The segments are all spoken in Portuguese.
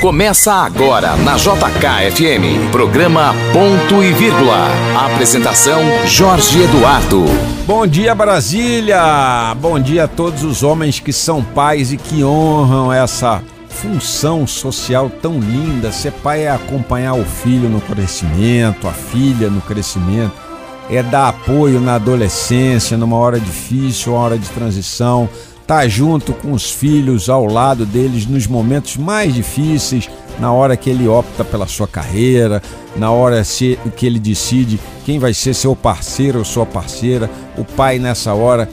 Começa agora na JKFM, programa Ponto e Vírgula. Apresentação Jorge Eduardo. Bom dia Brasília! Bom dia a todos os homens que são pais e que honram essa função social tão linda. Ser pai é acompanhar o filho no crescimento, a filha no crescimento, é dar apoio na adolescência, numa hora difícil, uma hora de transição tá junto com os filhos, ao lado deles nos momentos mais difíceis, na hora que ele opta pela sua carreira, na hora que ele decide quem vai ser seu parceiro ou sua parceira. O pai nessa hora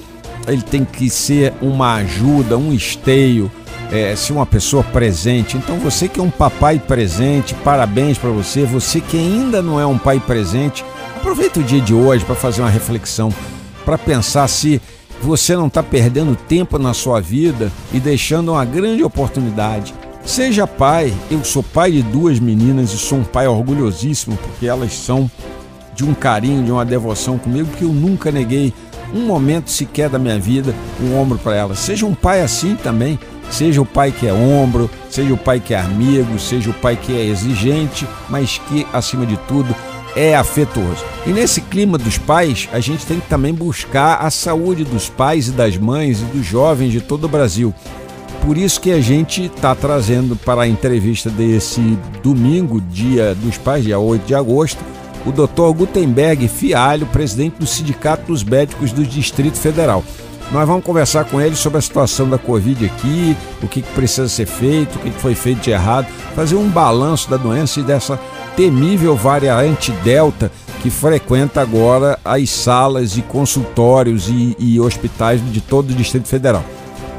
ele tem que ser uma ajuda, um esteio, é, ser uma pessoa presente. Então você que é um papai presente, parabéns para você. Você que ainda não é um pai presente, aproveita o dia de hoje para fazer uma reflexão, para pensar se você não está perdendo tempo na sua vida e deixando uma grande oportunidade. Seja pai, eu sou pai de duas meninas e sou um pai orgulhosíssimo porque elas são de um carinho, de uma devoção comigo que eu nunca neguei um momento sequer da minha vida um ombro para elas. Seja um pai assim também, seja o pai que é ombro, seja o pai que é amigo, seja o pai que é exigente, mas que acima de tudo é afetuoso. E nesse clima dos pais, a gente tem que também buscar a saúde dos pais e das mães e dos jovens de todo o Brasil. Por isso que a gente está trazendo para a entrevista desse domingo, dia dos pais, dia 8 de agosto, o Dr. Gutenberg Fialho, presidente do Sindicato dos Médicos do Distrito Federal. Nós vamos conversar com ele sobre a situação da Covid aqui, o que precisa ser feito, o que foi feito de errado, fazer um balanço da doença e dessa temível variante Delta que frequenta agora as salas e consultórios e, e hospitais de todo o Distrito Federal.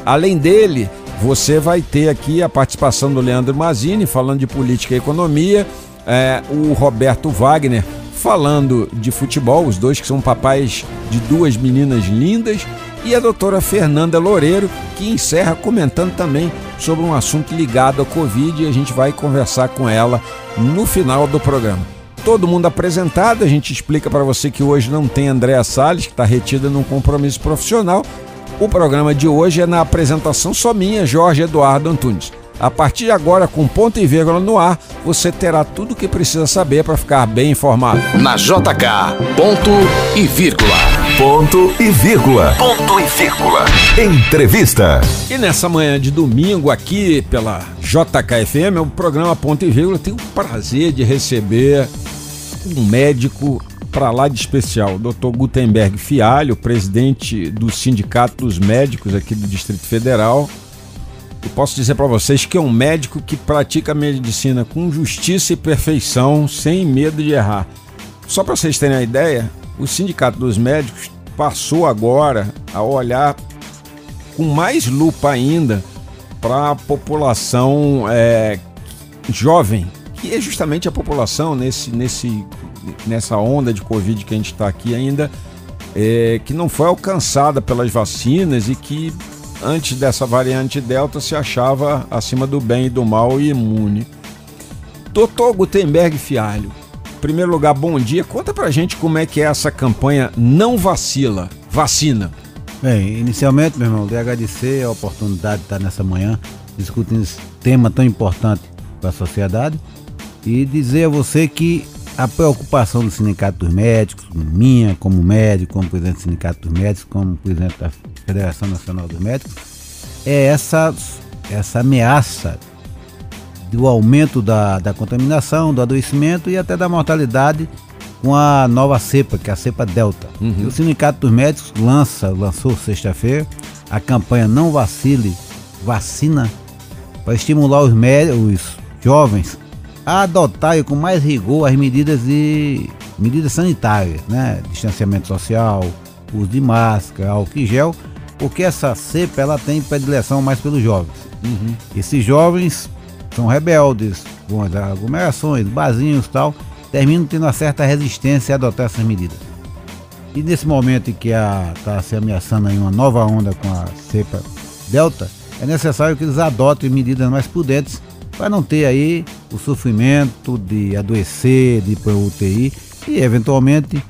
Além dele, você vai ter aqui a participação do Leandro Mazini falando de política e economia, é, o Roberto Wagner falando de futebol, os dois que são papais de duas meninas lindas, e a doutora Fernanda Loureiro, que encerra comentando também sobre um assunto ligado à Covid e a gente vai conversar com ela no final do programa. Todo mundo apresentado, a gente explica para você que hoje não tem Andréa Salles, que está retida num compromisso profissional. O programa de hoje é na apresentação só minha, Jorge Eduardo Antunes. A partir de agora, com ponto e vírgula no ar, você terá tudo o que precisa saber para ficar bem informado. Na JK, ponto e vírgula. Ponto e vírgula. Ponto e vírgula. Entrevista. E nessa manhã de domingo, aqui pela JKFM, o programa Ponto e Vírgula tem o prazer de receber um médico para lá de especial, Dr. Gutenberg Fialho, presidente do Sindicato dos Médicos aqui do Distrito Federal e posso dizer para vocês que é um médico que pratica a medicina com justiça e perfeição, sem medo de errar. Só para vocês terem a ideia, o Sindicato dos Médicos passou agora a olhar com mais lupa ainda para a população é, jovem, que é justamente a população nesse, nesse, nessa onda de Covid que a gente está aqui ainda, é, que não foi alcançada pelas vacinas e que antes dessa variante Delta, se achava acima do bem e do mal e imune. Doutor Gutenberg Fialho, primeiro lugar, bom dia. Conta pra gente como é que é essa campanha Não Vacila, Vacina. Bem, inicialmente, meu irmão, de agradecer a oportunidade de estar nessa manhã discutindo esse tema tão importante para a sociedade e dizer a você que a preocupação do Sindicato dos Médicos, minha como médico, como presidente do Sindicato dos Médicos, como presidente da Federação Nacional dos Médicos, é essa, essa ameaça do aumento da, da contaminação, do adoecimento e até da mortalidade com a nova cepa, que é a cepa Delta. Uhum. O Sindicato dos Médicos lança, lançou sexta-feira a campanha Não Vacile, Vacina, para estimular os, médicos, os jovens a adotar com mais rigor as medidas de medidas sanitárias, né? Distanciamento social, uso de máscara, álcool e gel, porque essa cepa ela tem predileção mais pelos jovens. Uhum. Esses jovens são rebeldes, com as aglomerações, barzinhos e tal, terminam tendo uma certa resistência a adotar essas medidas. E nesse momento em que está se ameaçando aí uma nova onda com a cepa Delta, é necessário que eles adotem medidas mais prudentes para não ter aí o sofrimento de adoecer, de ir para UTI e eventualmente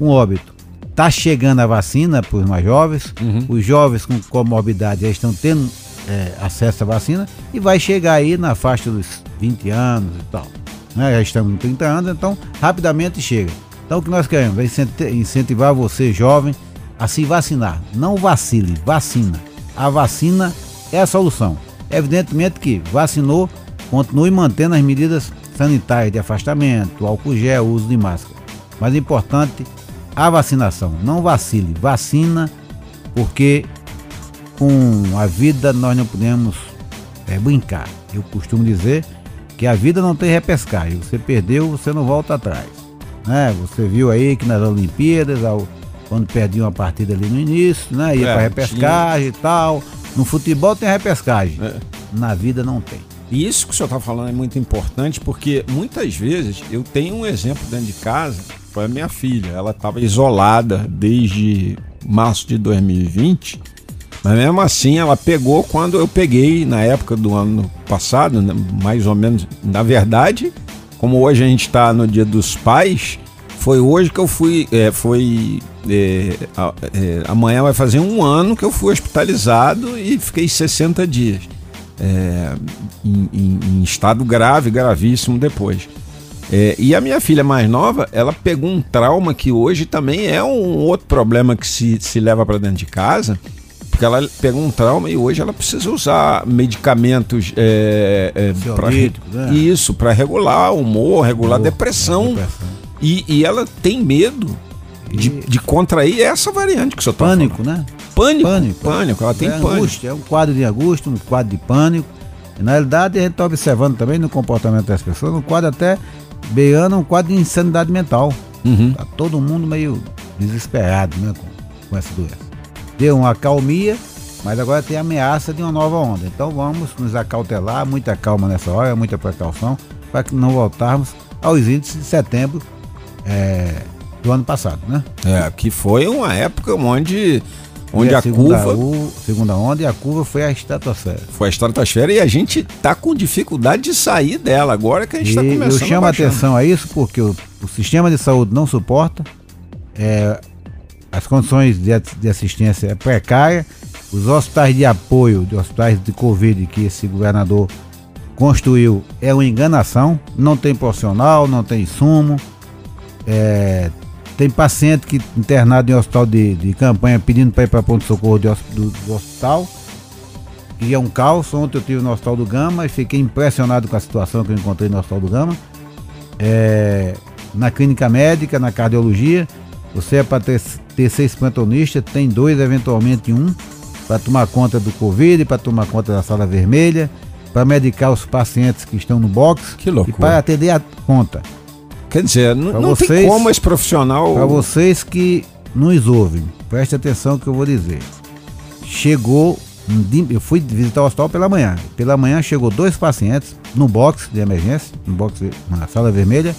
um óbito. Está chegando a vacina para os mais jovens, uhum. os jovens com comorbidade já estão tendo é, acesso à vacina e vai chegar aí na faixa dos 20 anos e tal. Né? Já estamos em 30 anos, então rapidamente chega. Então o que nós queremos é incentivar você, jovem, a se vacinar. Não vacile, vacina. A vacina é a solução. Evidentemente que vacinou, continue mantendo as medidas sanitárias de afastamento, álcool gel, uso de máscara. Mas importante, a vacinação. Não vacile, vacina, porque com a vida nós não podemos é, brincar. Eu costumo dizer que a vida não tem repescagem. Você perdeu, você não volta atrás. Né? Você viu aí que nas Olimpíadas, ao, quando perdia uma partida ali no início, né? ia é, para repescagem e tal. No futebol tem repescagem. É. Na vida não tem. E isso que o senhor está falando é muito importante porque muitas vezes eu tenho um exemplo dentro de casa, foi a minha filha. Ela estava isolada desde março de 2020 mas mesmo assim, ela pegou quando eu peguei na época do ano passado, né, mais ou menos. Na verdade, como hoje a gente está no Dia dos Pais, foi hoje que eu fui. É, foi. É, é, amanhã vai fazer um ano que eu fui hospitalizado e fiquei 60 dias. É, em, em, em, estado grave, gravíssimo depois. É, e a minha filha mais nova, ela pegou um trauma que hoje também é um outro problema que se, se leva para dentro de casa porque ela pegou um trauma e hoje ela precisa usar medicamentos é, é, para né? isso, para regular o humor, regular a depressão. depressão. E, e, ela tem medo de, de contrair essa variante que o senhor está Pânico, falando. né? Pânico, pânico, pânico, ela tem é pânico. Angústia, é um quadro de angústia, um quadro de pânico. E, na realidade, a gente está observando também no comportamento das pessoas, um quadro até beirando um quadro de insanidade mental. Uhum. Tá todo mundo meio desesperado né, com, com essa doença deu uma acalmia, mas agora tem ameaça de uma nova onda. Então vamos nos acautelar, muita calma nessa hora, muita precaução, para que não voltarmos aos índices de setembro é, do ano passado, né? É, que foi uma época onde onde a, a curva o, segunda onda e a curva foi a estratosfera. Foi a estratosfera e a gente tá com dificuldade de sair dela agora que a gente está começando. Eu chamo a atenção a isso porque o, o, sistema de saúde não suporta. É, as condições de, assistência é precária, os hospitais de apoio, de hospitais de Covid que esse governador construiu é uma enganação, não tem profissional, não tem insumo, é, tem paciente que internado em hospital de, de campanha pedindo para ir para ponto de socorro de, do, do, hospital, e é um caos. Ontem eu estive no hospital do Gama e fiquei impressionado com a situação que eu encontrei no hospital do Gama. É, na clínica médica, na cardiologia, você é para ter, ter seis plantonistas, tem dois, eventualmente um, para tomar conta do Covid, para tomar conta da sala vermelha, para medicar os pacientes que estão no box que loucura. e para atender a conta. Quer dizer, não, não vocês, tem como esse profissional. Para vocês que nos ouvem, preste atenção no que eu vou dizer. Chegou, eu fui visitar o hospital pela manhã. Pela manhã chegou dois pacientes no box de emergência, no box na sala vermelha,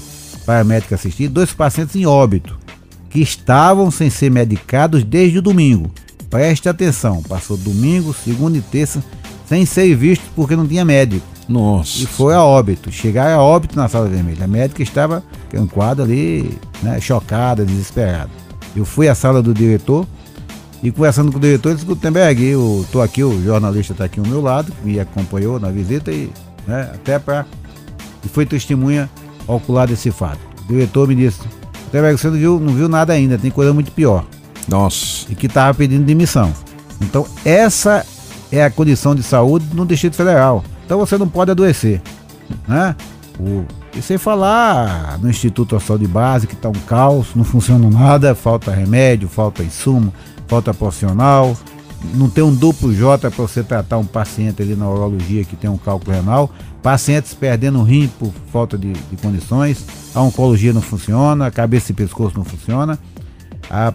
para a médica assistir, dois pacientes em óbito que estavam sem ser medicados desde o domingo. Preste atenção, passou domingo, segunda e terça sem ser visto porque não tinha médico. Nossa. E foi a óbito. Chegaram a óbito na sala vermelha. A médica estava em quadro ali, né, chocada, desesperada. Eu fui à sala do diretor e conversando com o diretor, ele disse: Gutenberg, eu tô aqui, o jornalista está aqui ao meu lado, que me acompanhou na visita e né, até para. E foi testemunha ocular desse fato. O diretor me disse: você não viu, não viu nada ainda, tem coisa muito pior. Nossa. E que estava pedindo demissão. Então, essa é a condição de saúde no Distrito Federal. Então você não pode adoecer. Né? O, e sem falar no Instituto Hospital de Base, que está um caos, não funciona nada, falta remédio, falta insumo, falta profissional, não tem um duplo J para você tratar um paciente ali na urologia que tem um cálculo renal, pacientes perdendo rim por falta de, de condições, a oncologia não funciona, a cabeça e pescoço não funciona. A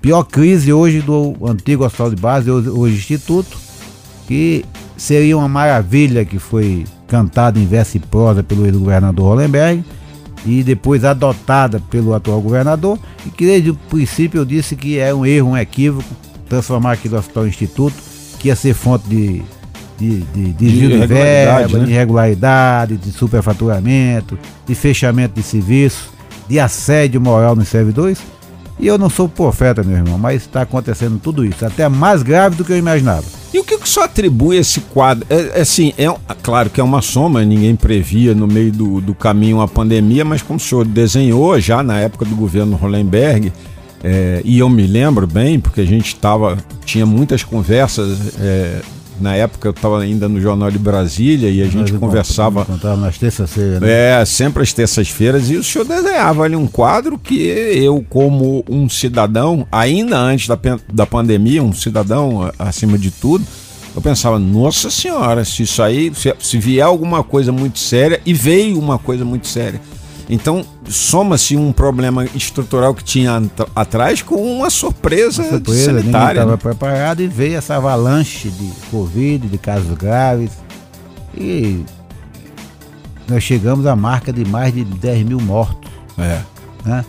pior crise hoje do antigo hospital de base, hoje, hoje Instituto, que seria uma maravilha que foi cantada em verso e prosa pelo ex-governador Hollenberg e depois adotada pelo atual governador. E que desde o princípio eu disse que é um erro, um equívoco transformar aquilo hospital instituto, que ia ser fonte de de, de, de, de, de verba, né? de irregularidade, de superfaturamento, de fechamento de serviços, de assédio moral nos servidores. E eu não sou profeta, meu irmão, mas está acontecendo tudo isso, até mais grave do que eu imaginava. E o que, que o senhor atribui esse quadro? É, é assim, é, claro que é uma soma, ninguém previa no meio do, do caminho a pandemia, mas como o senhor desenhou já na época do governo Hollenberg, é, e eu me lembro bem, porque a gente estava, tinha muitas conversas é, na época eu estava ainda no Jornal de Brasília e a gente conversava. Contava nas terças-feiras, né? É, sempre às terças-feiras, e o senhor desenhava ali um quadro que eu, como um cidadão, ainda antes da, da pandemia, um cidadão acima de tudo, eu pensava, nossa senhora, se isso aí, se, se vier alguma coisa muito séria, e veio uma coisa muito séria então, soma-se um problema estrutural que tinha atrás com uma surpresa, uma surpresa sanitária. estava né? preparado e veio essa avalanche de Covid, de casos graves. E nós chegamos à marca de mais de 10 mil mortos. É. Né?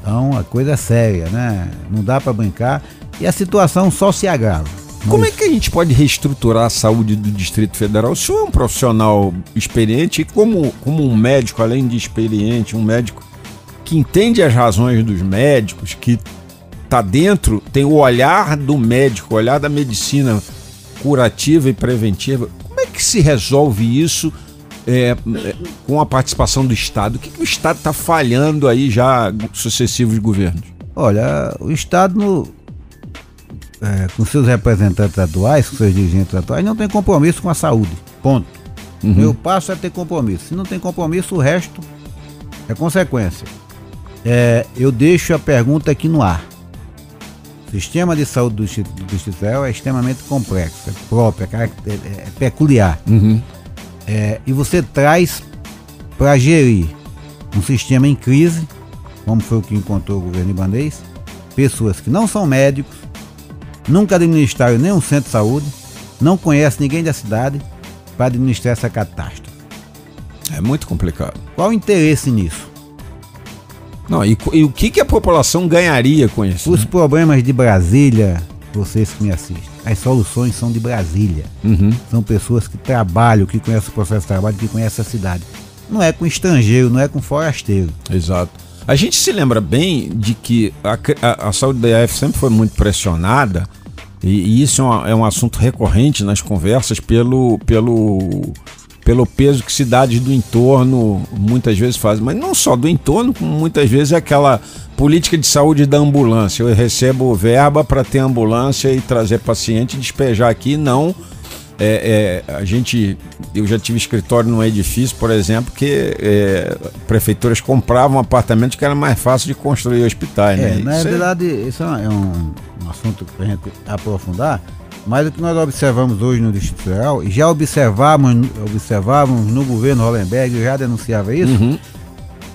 Então, a coisa é séria, né? Não dá para brincar. E a situação só se agrava. Como é que a gente pode reestruturar a saúde do Distrito Federal? O senhor é um profissional experiente e como, como um médico, além de experiente, um médico que entende as razões dos médicos, que está dentro, tem o olhar do médico, o olhar da medicina curativa e preventiva. Como é que se resolve isso é, com a participação do Estado? O que, que o Estado está falhando aí já sucessivos governos? Olha, o Estado no, é, com seus representantes atuais, com seus dirigentes atuais, não tem compromisso com a saúde. Ponto. Uhum. Meu passo é ter compromisso. Se não tem compromisso, o resto é consequência. É, eu deixo a pergunta aqui no ar. O sistema de saúde do Distrito, do é extremamente complexo, é próprio, é, é, é peculiar. Uhum. É, e você traz para gerir um sistema em crise, como foi o que encontrou o governo ibanês, pessoas que não são médicos, nunca administraram nenhum centro de saúde, não conhece ninguém da cidade para administrar essa catástrofe. É muito complicado. Qual o interesse nisso? Não, e, e o que, que a população ganharia com isso? Os né? problemas de Brasília, vocês que me assistem, as soluções são de Brasília. Uhum. São pessoas que trabalham, que conhecem o processo de trabalho, que conhecem a cidade. Não é com estrangeiro, não é com forasteiro. Exato. A gente se lembra bem de que a, a, a saúde da IAF sempre foi muito pressionada, e, e isso é, é um assunto recorrente nas conversas pelo, pelo, pelo peso que cidades do entorno muitas vezes fazem. Mas não só do entorno, como muitas vezes é aquela política de saúde da ambulância. Eu recebo verba para ter ambulância e trazer paciente e despejar aqui, não é, é, a gente, eu já tive escritório num edifício, por exemplo, que é, prefeituras compravam apartamentos que era mais fácil de construir hospitais. É, né? na isso é verdade, isso é um, um assunto para a gente aprofundar, mas o que nós observamos hoje no Distrito Federal, e já observávamos, observávamos no governo Hollenberg, eu já denunciava isso, uhum.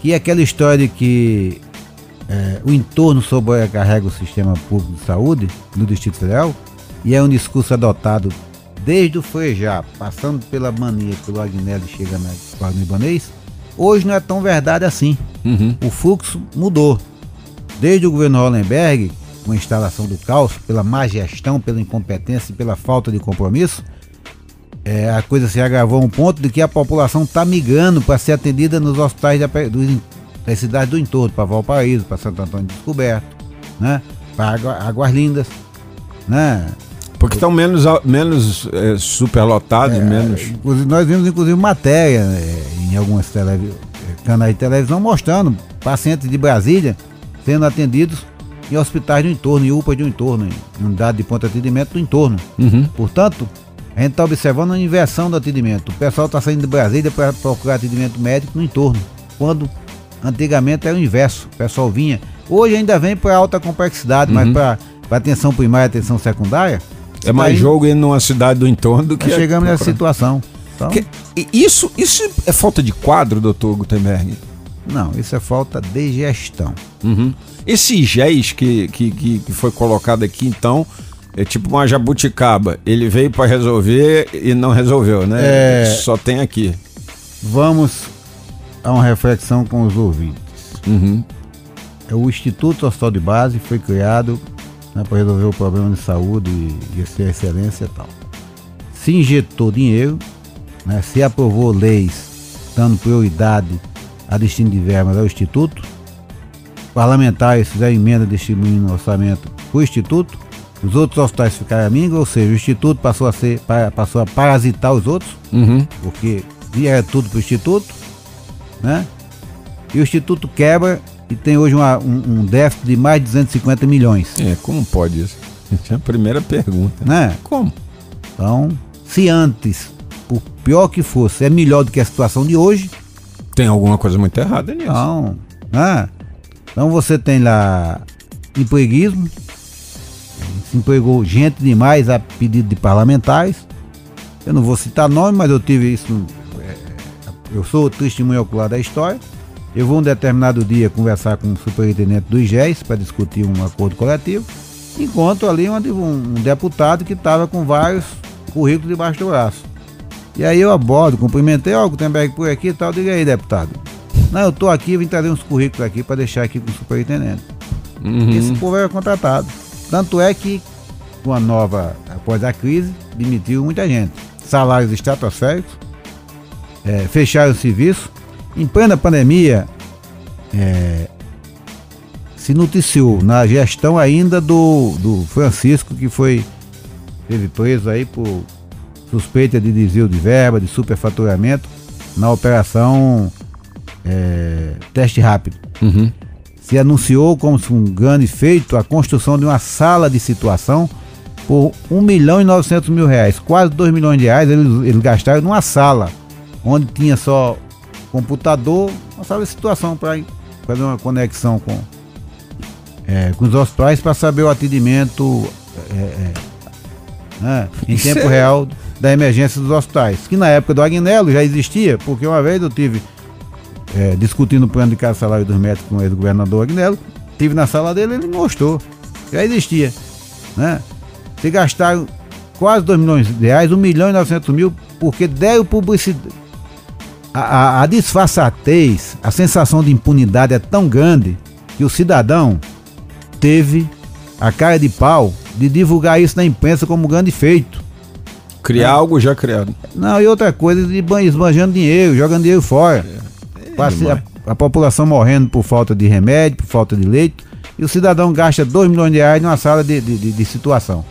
que é aquela história de que é, o entorno sobrecarrega o sistema público de saúde no Distrito Federal, e é um discurso adotado desde o Frejá, passando pela mania pelo Agnelli chega na Guarani Ibanês, hoje não é tão verdade assim. Uhum. O fluxo mudou. Desde o governo Hollenberg, com a instalação do caos, pela má gestão, pela incompetência e pela falta de compromisso, é, a coisa se agravou a um ponto de que a população está migrando para ser atendida nos hospitais da, do, das cidades do entorno, para Valparaíso, para Santo Antônio Descoberto, né? para Águas Lindas, né? Porque estão menos, menos é, superlotados, é, menos. Nós vimos inclusive matéria é, em algumas televi canais de televisão mostrando pacientes de Brasília sendo atendidos em hospitais do entorno, em UPA do entorno, em unidade de ponto de atendimento do entorno. Uhum. Portanto, a gente está observando a inversão do atendimento. O pessoal está saindo de Brasília para procurar atendimento médico no entorno, quando antigamente era o inverso. O pessoal vinha. Hoje ainda vem para alta complexidade, uhum. mas para atenção primária e atenção secundária, é mais Daí, jogo ir numa cidade do entorno do que. Chegamos nessa situação. Então, que, isso, isso é falta de quadro, doutor Gutenberg? Não, isso é falta de gestão. Uhum. Esse GES que, que, que foi colocado aqui, então, é tipo uma jabuticaba. Ele veio para resolver e não resolveu, né? É... Só tem aqui. Vamos a uma reflexão com os ouvintes. Uhum. É o Instituto Hospital de Base foi criado né, para resolver o problema de saúde e, ser excelência e tal. Se injetou dinheiro, né, se aprovou leis dando prioridade a destino de verbas ao Instituto, parlamentares fizeram emenda distribuindo orçamento para o Instituto, os outros hospitais ficaram amigos, ou seja, o Instituto passou a, ser, passou a parasitar os outros, Uhum. porque via tudo para o Instituto, né? E o Instituto quebra e tem hoje uma- um, um déficit de mais de 250 milhões, É, como pode isso? Essa é a primeira pergunta. né? Como? Então, se antes, por pior que fosse, é melhor do que a situação de hoje, Tem alguma coisa muito errada nisso. Então, né? Então você tem lá empreguismo, se empregou gente demais a pedido de parlamentares. Eu não vou citar nome, mas eu tive isso. é, eu sou testemunho ocular da história. Eu vou um determinado dia conversar com o superintendente do IGES para discutir um acordo coletivo. Encontro ali um, um deputado que estava com vários currículos debaixo do braço. E aí eu abordo, cumprimentei, ó, Gutenberg por aqui e tal, diga aí, deputado. Não, eu tô aqui, vim trazer uns currículos aqui para deixar aqui com o superintendente. Uhum. Esse povo era contratado. Tanto é que, com a nova, após a crise, demitiu muita gente. Salários estratosféricos, é, fecharam o serviço. Em plena pandemia, é, se noticiou na gestão ainda do, do Francisco, que foi teve preso aí por suspeita de desvio de verba, de superfaturamento, na operação é, teste rápido Uhum. se anunciou como um grande feito a construção de uma sala de situação por 1 milhão e 900 mil reais. Quase 2 milhões de reais eles, eles gastaram numa sala, onde tinha só computador, uma sala de situação para fazer uma conexão com, é, com os hospitais para saber o atendimento é, é, né, em Isso tempo é- real da emergência dos hospitais. Que na época do Agnello já existia, porque uma vez eu tive é, discutindo o plano de cada salário dos médicos com o ex-governador Agnello, tive na sala dele, ele mostrou. Já existia. Né? Se gastaram quase 2 milhões de reais, 1 milhão e 900 mil, porque deram publicidade. A, a, a disfarçatez, a sensação de impunidade é tão grande que o cidadão teve a cara de pau de divulgar isso na imprensa como um grande feito. Criar algo já criado. Não, e outra coisa, de ban- esbanjando dinheiro, jogando dinheiro fora. Passe- demais. a, a população morrendo por falta de remédio, por falta de leito, e o cidadão gasta 2 milhões de reais numa sala de, de, de- de situação.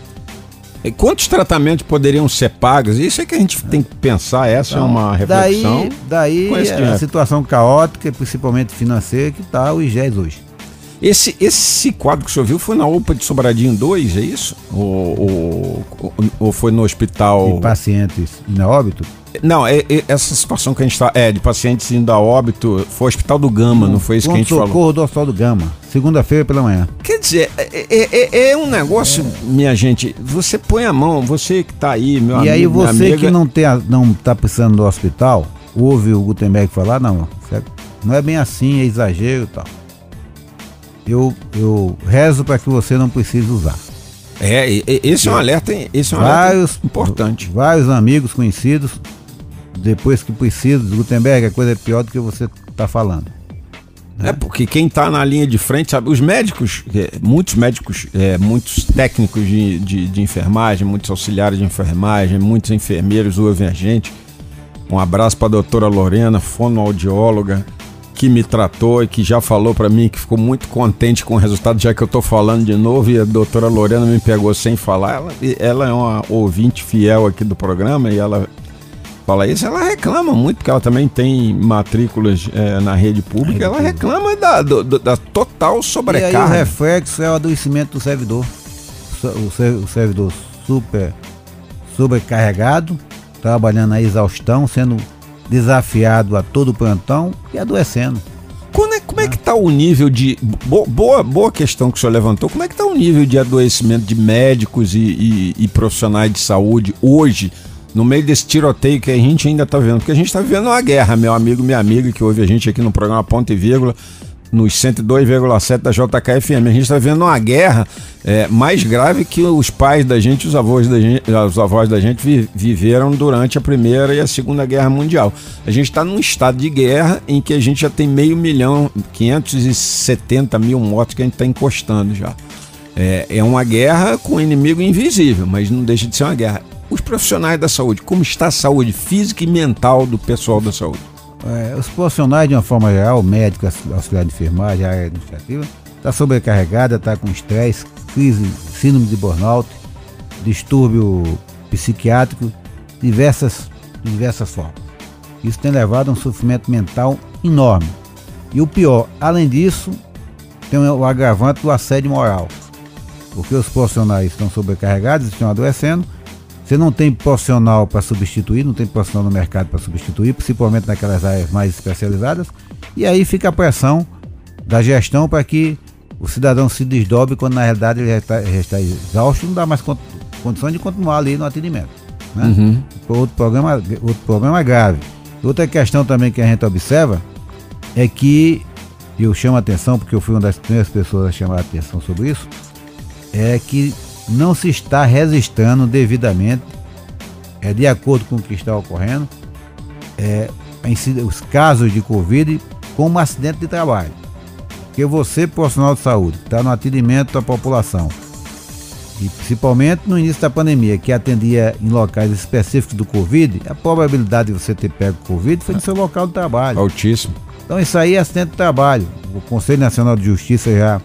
E quantos tratamentos poderiam ser pagos? Isso é que a gente tem que pensar. Essa é uma reflexão. Daí, daí a dinheiro. situação caótica, principalmente financeira, que está o IGES hoje. Esse, esse quadro que o senhor viu foi na UPA de Sobradinho 2, é isso? Ou, ou, ou foi no hospital. De pacientes em óbito, Não, é, é- essa situação que a gente está. É, de pacientes indo a óbito, foi o Hospital do Gama, não foi isso que a gente falou? socorro do Hospital do Gama, segunda-feira pela manhã. Quer dizer, é, é- é- é um negócio, minha gente, você põe a mão, você que tá aí, meu amigo. e aí você amiga, que não, tem a- não tá precisando do hospital, ouve o Gutenberg falar, não, não é bem assim, é exagero e tal. Eu, eu rezo para que você não precise usar. É, e- e- esse é um alerta, esse é um alerta Vários, importante. vários amigos conhecidos, depois que precisa, Gutenberg, a coisa é pior do que você está falando. É porque quem tá na linha de frente, sabe, os médicos, é, muitos médicos, é, muitos técnicos de, de, de enfermagem, muitos auxiliares de enfermagem, muitos enfermeiros ouvem a gente. Um abraço para a doutora Lorena, fonoaudióloga, que me tratou e que já falou para mim que ficou muito contente com o resultado, já que eu tô falando de novo e a doutora Lorena me pegou sem falar. Ela, ela é uma ouvinte fiel aqui do programa e ela fala isso, ela reclama muito, porque ela também tem matrículas é, na rede pública, ela reclama da, do- da total E aí o sobrecarga. reflexo é o adoecimento do servidor. O ser- o servidor super sobrecarregado, trabalhando a exaustão, sendo desafiado a todo plantão e adoecendo. É- como é que tá o nível de. bo- boa, boa questão que o senhor levantou. Como é que tá o nível de adoecimento de médicos e, e- e profissionais de saúde hoje, no meio desse tiroteio que a gente ainda tá vendo? Porque a gente tá vivendo uma guerra, meu amigo, minha amiga, que ouve a gente aqui no programa Ponto e Vírgula, nos 102,7 da JKFM. A gente tá vendo uma guerra é, mais grave que os pais da gente, os avós da gente, os avós da gente vi- viveram durante a Primeira e a Segunda Guerra Mundial. A gente está num estado de guerra em que a gente já tem meio milhão, 570 mil mortos que a gente está encostando já. É, é uma guerra com inimigo invisível, mas não deixa de ser uma guerra. Os profissionais da saúde, como está a saúde física e mental do pessoal da saúde? É, os profissionais, de uma forma geral, médicos, auxiliar de enfermagem, área administrativa, está sobrecarregada, está com estresse, crise, síndrome de burnout, distúrbio psiquiátrico, diversas, diversas formas. Isso tem levado a um sofrimento mental enorme. E o pior, além disso, tem o agravante do assédio moral. Porque os profissionais estão sobrecarregados, estão adoecendo. Você não tem profissional para substituir, não tem profissional no mercado para substituir, principalmente naquelas áreas mais especializadas. E aí fica a pressão da gestão para que o cidadão se desdobre quando na realidade ele já está, já está exausto, não dá mais condição de continuar ali no atendimento. Né? Uhum. Outro, problema, outro problema grave. Outra questão também que a gente observa é que, eu chamo a atenção, porque eu fui uma das primeiras pessoas a chamar a atenção sobre isso, é que não se está registrando devidamente, é, de acordo com o que está ocorrendo, é, os casos de Covid como acidente de trabalho. Porque você, profissional de saúde, está no atendimento à população, e principalmente no início da pandemia, que atendia em locais específicos do Covid, a probabilidade de você ter pego Covid foi no seu local de trabalho. Altíssimo. Então isso aí é acidente de trabalho. O Conselho Nacional de Justiça já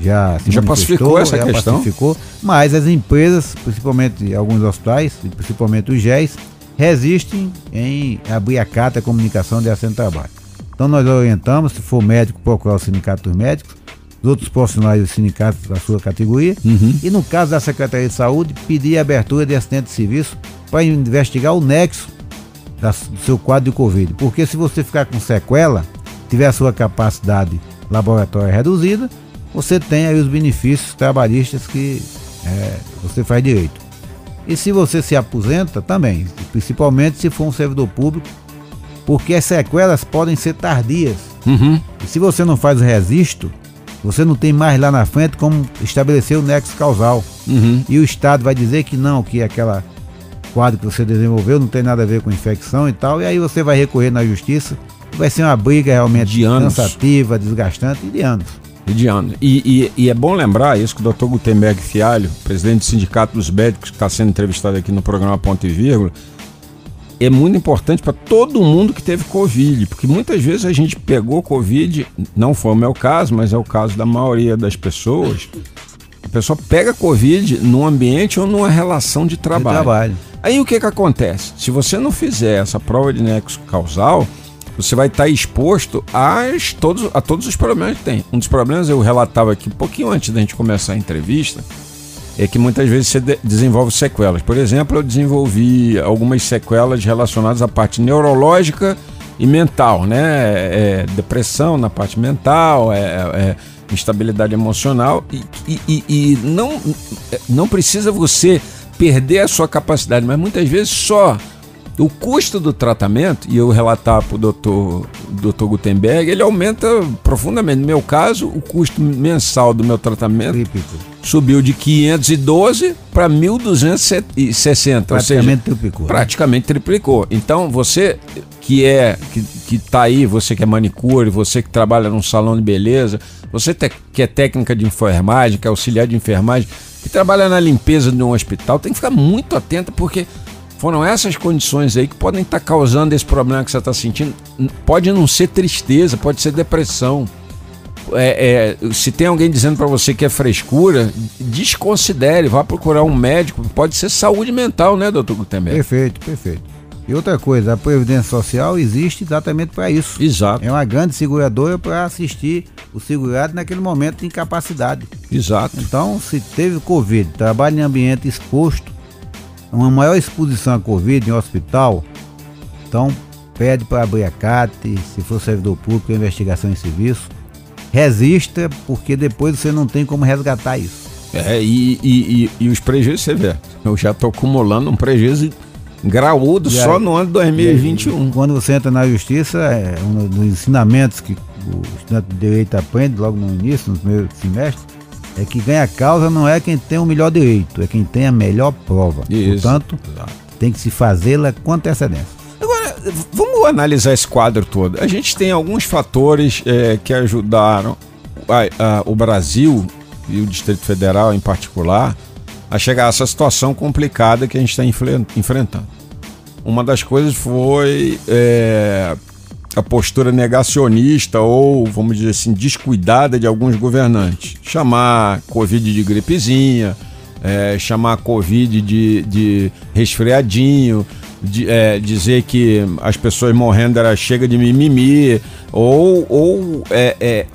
já, já pacificou essa já questão. Pacificou, mas as empresas, principalmente alguns hospitais, principalmente os GES, resistem em abrir a carta de comunicação de acidente de trabalho. Então nós orientamos, se for médico, procurar o sindicato dos médicos, os outros profissionais dos sindicatos da sua categoria, uhum. e no caso da Secretaria de Saúde, pedir a abertura de acidente de serviço para investigar o nexo da, do seu quadro de Covid. Porque se você ficar com sequela, tiver a sua capacidade laboratória reduzida, você tem aí os benefícios trabalhistas que é, você faz direito. E se você se aposenta também, principalmente se for um servidor público, porque as sequelas podem ser tardias. Uhum. E se você não faz o registro, você não tem mais lá na frente como estabelecer o nexo causal. Uhum. E o Estado vai dizer que não, que aquela quadro que você desenvolveu não tem nada a ver com infecção e tal, e aí você vai recorrer na justiça. Vai ser uma briga realmente de cansativa, desgastante e de anos. E de anos. E, e, e, é bom lembrar isso que o Dr. Gutenberg Fialho, presidente do Sindicato dos Médicos, que está sendo entrevistado aqui no programa Ponto e Vírgula, é muito importante para todo mundo que teve Covid, porque muitas vezes a gente pegou Covid, não foi o meu caso, mas é o caso da maioria das pessoas. A pessoa pega Covid num ambiente ou numa relação de trabalho. De trabalho. Aí o que, que acontece? Se você não fizer essa prova de nexo causal, você vai estar exposto a todos, a todos os problemas que tem. Um dos problemas eu relatava aqui um pouquinho antes da gente começar a entrevista é que muitas vezes você de desenvolve sequelas. Por exemplo, eu desenvolvi algumas sequelas relacionadas à parte neurológica e mental, né? É, depressão na parte mental, é, é instabilidade emocional e, e, e, e não, não precisa você perder a sua capacidade, mas muitas vezes só o custo do tratamento, e eu relatar para o doutor, doutor Gutenberg, ele aumenta profundamente. No meu caso, o custo mensal do meu tratamento Típico. subiu de 512 para 1.260. Praticamente seja, triplicou. Né? Praticamente triplicou. Então, você que é que, que tá aí, você que é manicure, você que trabalha num salão de beleza, você te, que é técnica de enfermagem, que é auxiliar de enfermagem, que trabalha na limpeza de um hospital, tem que ficar muito atento porque foram essas condições aí que podem estar tá causando esse problema que você está sentindo. Pode não ser tristeza, pode ser depressão. É, é, se tem alguém dizendo para você que é frescura, desconsidere, vá procurar um médico. Pode ser saúde mental, né, doutor Gutenberg? Perfeito, perfeito. E outra coisa, a Previdência Social existe exatamente para isso. Exato. É uma grande seguradora para assistir o segurado naquele momento de incapacidade. Exato. Então, se teve Covid, trabalha em ambiente exposto, uma maior exposição à Covid em hospital, então pede para abrir a CAT, se for servidor público, investigação em serviço. Resista, porque depois você não tem como resgatar isso. É, e, e, e, e os prejuízos, você vê, eu já estou acumulando um prejuízo graúdo só no ano de 2021. Aí, quando você entra na justiça, é um dos ensinamentos que o estudante de direito aprende logo no início, no primeiro semestre, é que ganha causa não é quem tem o melhor direito, é quem tem a melhor prova. Isso. Portanto, Exato. tem que se fazê-la com antecedência. Agora, vamos analisar esse quadro todo. A gente tem alguns fatores é, que ajudaram a, a, o Brasil e o Distrito Federal em particular a chegar a essa situação complicada que a gente está enfrentando. Uma das coisas foi é, a postura negacionista ou, vamos dizer assim, descuidada de alguns governantes. Chamar Covid de gripezinha, é, chamar Covid de, de resfriadinho, de, é, dizer que as pessoas morrendo era chega de mimimi, ou, ou é, é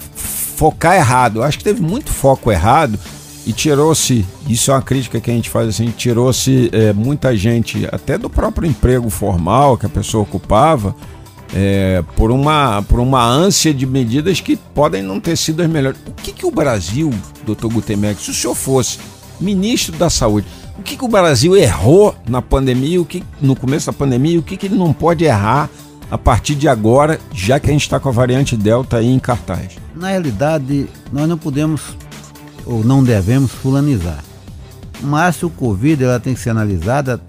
focar errado. Eu acho que teve muito foco errado e tirou-se, isso é uma crítica que a gente faz assim, tirou-se é, muita gente, até do próprio emprego formal que a pessoa ocupava, é, por, uma, por uma ânsia de medidas que podem não ter sido as melhores. O que, que o Brasil, doutor Gutemec, se o senhor fosse ministro da Saúde, o que, que o Brasil errou na pandemia, o que no começo da pandemia, o que, que ele não pode errar a partir de agora, já que a gente está com a variante Delta aí em cartaz? Na realidade, nós não podemos ou não devemos fulanizar. Mas o Covid ela tem que ser analisada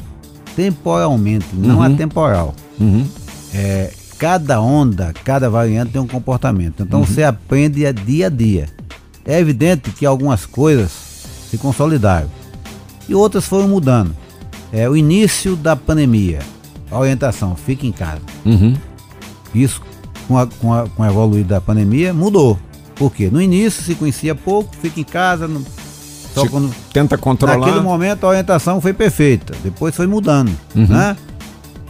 temporalmente, não uhum. atemporal. Uhum. É, cada onda, cada variante tem um comportamento. Então uhum. você aprende a dia a dia. É evidente que algumas coisas se consolidaram e outras foram mudando. É o início da pandemia, a orientação, fique em casa. Uhum. Isso com a, com, a, com a evoluir da pandemia mudou. Por quê? No início se conhecia pouco, fica em casa, não, só quando, tenta controlar. Naquele momento a orientação foi perfeita, depois foi mudando, uhum. né?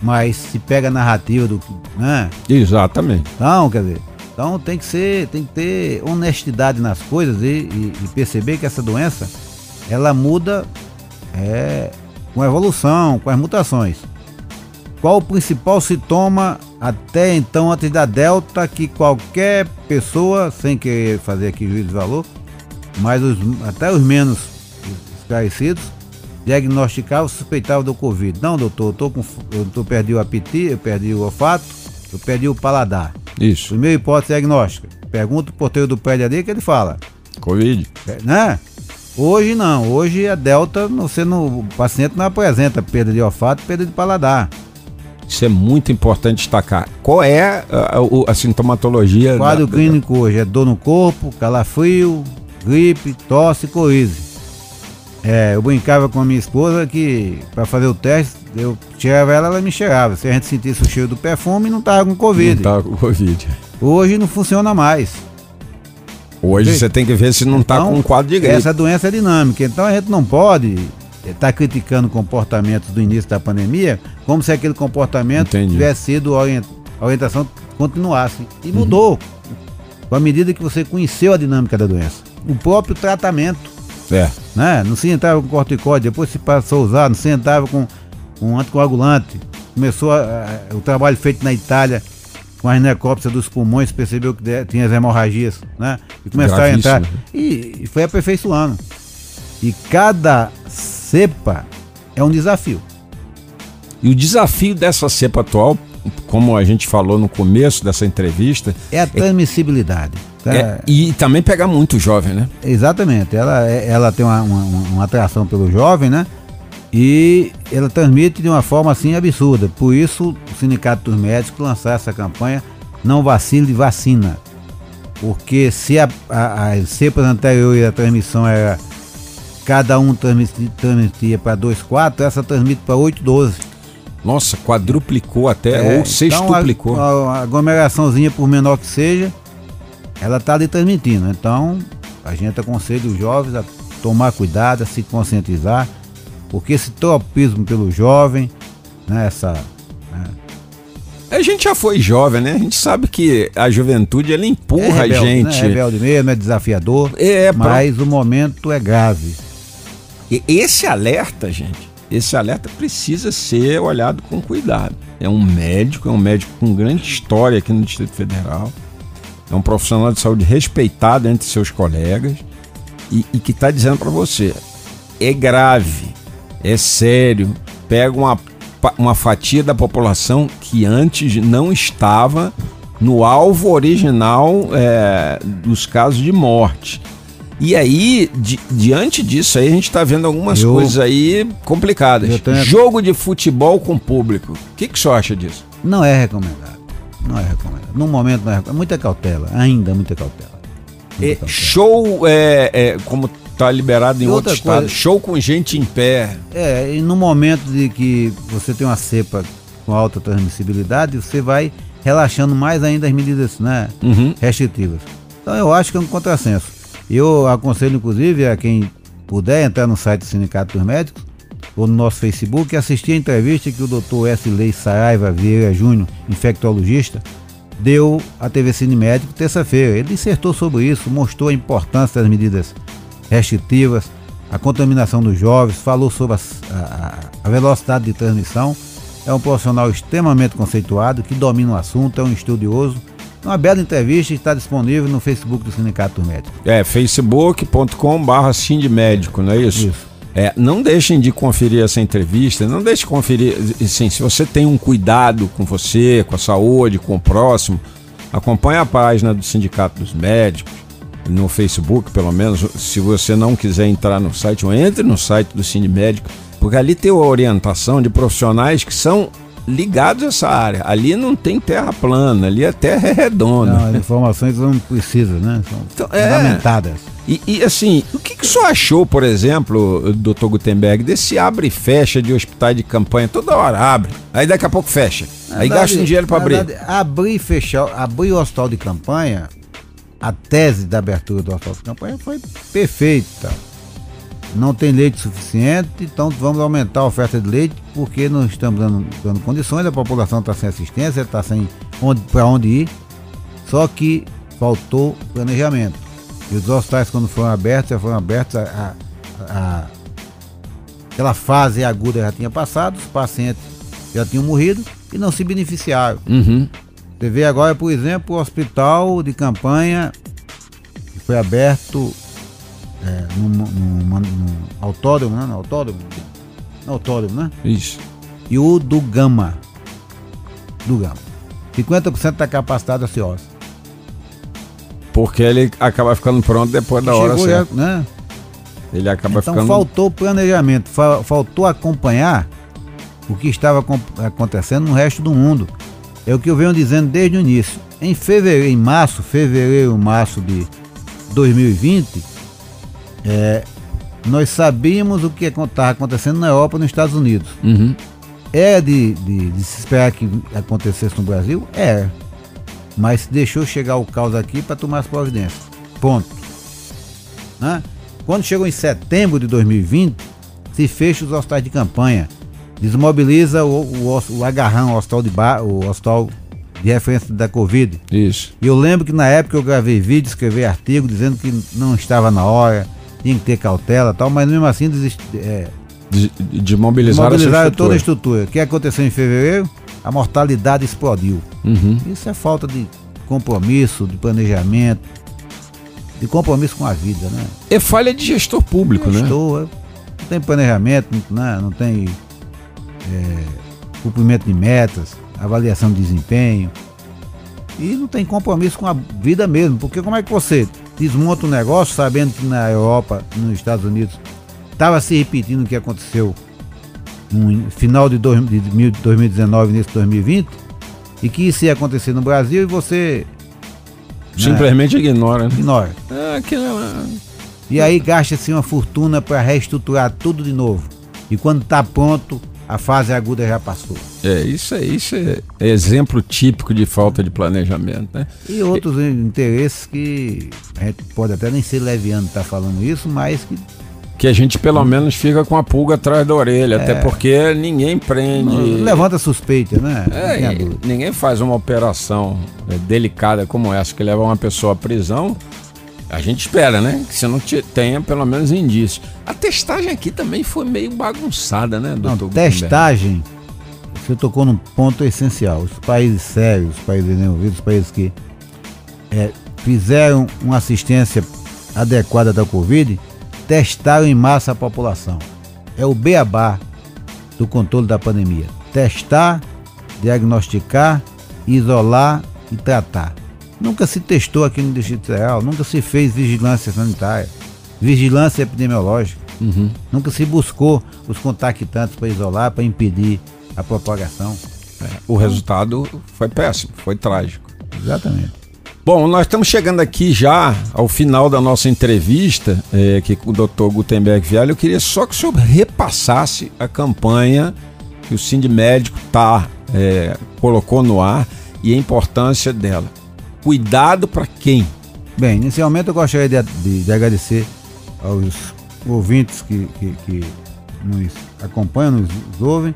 Mas se pega a narrativa do, né? Exatamente. Então, quer dizer, então tem que ser, tem que ter honestidade nas coisas e, e, e perceber que essa doença ela muda é, com a evolução, com as mutações. Qual o principal sintoma até então, antes da Delta, que qualquer pessoa, sem querer fazer aqui juízo de valor, mas os, até os menos esclarecidos, diagnosticavam, suspeitavam do Covid. Não, doutor, eu, tô com, eu tô, perdi o apetite, eu perdi o olfato, eu perdi o paladar. Isso. Primeira hipótese diagnóstica. Pergunta o porteiro do prédio ali que ele fala. Covid. É, né? Hoje não, hoje a Delta, você não, o paciente não apresenta perda de olfato, perda de paladar. Isso é muito importante destacar. Qual é a, a, a sintomatologia? O quadro da, clínico hoje é dor no corpo, calafrio, gripe, tosse e coriza. É, eu brincava com a minha esposa que para fazer o teste, eu tirava ela, ela me cheirava. Se a gente sentisse o cheiro do perfume, não tava com Covid. Não tava com Covid. Hoje não funciona mais. Hoje você tem que ver se não está então, com um quadro de gripe. Essa doença é dinâmica, então a gente não pode estar tá criticando comportamentos do início da pandemia como se aquele comportamento Entendi. tivesse sido a orientação continuasse. E uhum. mudou com a medida que você conheceu a dinâmica da doença. O próprio tratamento. É. Né? Não se entrava com corticóide, depois se passou a usar, não se entrava com, com anticoagulante. Começou a, a, o trabalho feito na Itália com a necrópsia dos pulmões, percebeu que tinha as hemorragias, né? E começaram a entrar. E, e foi aperfeiçoando. E cada cepa é um desafio. E o desafio dessa cepa atual, como a gente falou no começo dessa entrevista, é a transmissibilidade. É, é, e também pega muito jovem, né? Exatamente. Ela, é, ela tem uma, uma, uma atração pelo jovem, né? e ela transmite de uma forma assim absurda. Por isso, o Sindicato dos Médicos lançou essa campanha Não Vacile Vacina. Porque se a, a, as cepas anteriores a transmissão era cada um transmitia, transmitia para 2,4, essa transmite para 8,12. Nossa, quadruplicou até, é, ou sextuplicou. Então a, a, aglomeraçãozinha, por menor que seja, ela está ali transmitindo. Então, a gente aconselha os jovens a tomar cuidado, a se conscientizar porque esse tropismo pelo jovem, né, essa. Né, a gente já foi jovem, né? A gente sabe que a juventude ela empurra é rebelde, a gente. Né? É rebelde mesmo, é desafiador. É, mas o momento é grave. E esse alerta, gente, esse alerta precisa ser olhado com cuidado. É um médico, é um médico com grande história aqui no Distrito Federal. É um profissional de saúde respeitado entre seus colegas e, e que está dizendo para você: é grave é sério, pega uma, uma fatia da população que antes não estava no alvo original é, dos casos de morte. E aí, di, diante disso aí, a gente está vendo algumas eu, coisas aí complicadas. Tenho... Jogo de futebol com público. O que, que o senhor acha disso? Não é recomendado. Não é recomendado. No momento não é recomendado. Muita cautela, ainda muita cautela. Muita é, cautela. Show, é, é, como tá liberado em outro estado. Coisa, Show com gente em pé. É, e no momento de que você tem uma cepa com alta transmissibilidade, você vai relaxando mais ainda as medidas né, Uhum. restritivas. Então eu acho que é um contrassenso. Eu aconselho, inclusive, a quem puder entrar no site do Sindicato dos Médicos ou no nosso Facebook e assistir a entrevista que o Dr. S. Lei Saraiva Vieira Júnior, infectologista, deu à TV Cine Médico terça-feira. Ele dissertou sobre isso, mostrou a importância das medidas restritivas, a contaminação dos jovens, falou sobre a, a- a velocidade de transmissão. É um profissional extremamente conceituado, que domina o assunto, é um estudioso. Uma bela entrevista está disponível no Facebook do Sindicato dos Médicos. É, facebook.com barra Médico, não é isso? Isso. É, não deixem de conferir essa entrevista, não deixe de conferir, assim, se você tem um cuidado com você, com a saúde, com o próximo, acompanhe a página do Sindicato dos Médicos, no Facebook, pelo menos, se você não quiser entrar no site, ou entre no site do Cine Médico, porque ali tem a orientação de profissionais que são ligados a essa área. Ali não tem terra plana, ali é terra redonda. Não, as informações são precisas, né? São Então, é. fundamentadas. E, e, assim, o que, que o senhor achou, por exemplo, doutor Gutenberg, desse abre e fecha de hospitais de campanha? Toda hora abre, aí daqui a pouco fecha. Aí Na gasta um verdade- dinheiro para abrir. verdade, abrir e fechar, abrir o hospital de campanha, a tese da abertura do hospital de campanha foi perfeita. Não tem leite suficiente, então vamos aumentar a oferta de leite, porque não estamos dando, dando condições, a população está sem assistência, está sem para onde ir. Só que faltou planejamento. E os hospitais, quando foram abertos, já foram abertos, a, a- a- aquela fase aguda já tinha passado, os pacientes já tinham morrido e não se beneficiaram. Uhum. Você vê agora, por exemplo, o hospital de campanha que foi aberto é, num, num- num autódromo, né? No autódromo? No autódromo, né? Isso. E o do Gama. Do Gama. 50% da capacidade ociosa. Porque ele acaba ficando pronto depois da hora já, certa. né? Ele acaba Então ficando. faltou planejamento, fa- faltou acompanhar o que estava acontecendo no resto do mundo. É o que eu venho dizendo desde o início. Em fevereiro, em março, fevereiro, março de 2020, é, nós sabíamos o que estava acontecendo na Europa e nos Estados Unidos. Uhum. É de, de- de se esperar que acontecesse no Brasil? É. Mas deixou chegar o caos aqui para tomar as providências. Ponto. Né? Quando chegou em setembro de 2020, se fecha os hospitais de campanha. Desmobiliza o, o, o agarrão, o hospital, de ba, o hospital de referência da Covid. Isso. E eu lembro que na época eu gravei vídeo, escrevi artigo dizendo que não estava na hora, tinha que ter cautela e tal, mas mesmo assim desist, é, De, de mobilizar mobilizaram essa toda a estrutura. O que aconteceu em fevereiro? A mortalidade explodiu. Uhum. Isso é falta de compromisso, de planejamento, de compromisso com a vida, né? É falha de gestor público, né? Estou, não tem planejamento, não, né? não tem é, cumprimento de metas, avaliação de desempenho. E não tem compromisso com a vida mesmo, porque como é que você desmonta um negócio sabendo que na Europa, nos Estados Unidos, estava se repetindo o que aconteceu no final de dois- de mil- 2019 início de 2020 e que isso ia acontecer no Brasil e você Simplesmente ignora, né? ignora. Ah, que não- E aí gasta-se uma fortuna para reestruturar tudo de novo. E quando está pronto, a fase aguda já passou. É, isso, é, isso é exemplo típico de falta de planejamento, né? E outros interesses que a gente pode até nem ser leviano estar falando isso, mas que Que a gente pelo menos fica com a pulga atrás da orelha, até porque ninguém prende. levanta suspeita, né? Não É, e dúvida. ninguém faz uma operação é, delicada como essa que leva uma pessoa à prisão. A gente espera, né? Que você não te- tenha pelo menos indícios. A testagem aqui também foi meio bagunçada, né, Não, doutor? Gutenberg? testagem, você tocou num ponto essencial. Os países sérios, os países desenvolvidos, os países que é, fizeram uma assistência adequada da Covid, testaram em massa a população. É o beabá do controle da pandemia. Testar, diagnosticar, isolar e tratar. Nunca se testou aqui no Distrito Federal, nunca se fez vigilância sanitária, vigilância epidemiológica. Uhum. Nunca se buscou os contactantes para isolar, para impedir a propagação. É, o resultado foi péssimo, foi trágico. Exatamente. Bom, nós estamos chegando aqui já ao final da nossa entrevista é, aqui com o Dr. Gutenberg Vialli. Eu queria só que o senhor repassasse a campanha que o Sind Médico tá, é, colocou no ar e a importância dela. Cuidado para quem? Bem, inicialmente eu gostaria de, de, de agradecer aos ouvintes que, que, que, nos acompanham, nos ouvem,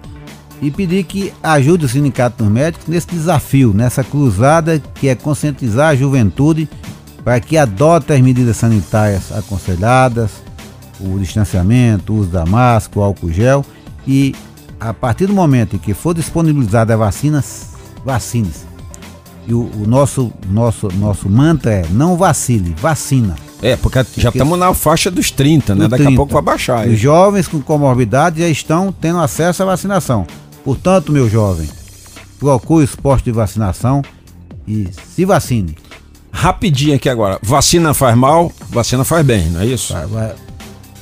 e pedir que ajude o Sindicato dos Médicos nesse desafio, nessa cruzada que é conscientizar a juventude para que adote as medidas sanitárias aconselhadas, o distanciamento, o uso da máscara, o álcool gel e a partir do momento em que for disponibilizada a vacina, vacine-se. E o, o, nosso, nosso, nosso mantra é não vacile, vacina. É, porque, porque já estamos na faixa dos 30, né? Daqui 30. a pouco vai baixar. Os jovens com comorbidade já estão tendo acesso à vacinação. Portanto, meu jovem, procure os postos de vacinação e se vacine. Rapidinho aqui agora. Vacina faz mal, vacina faz bem, não é isso? Vai, vai.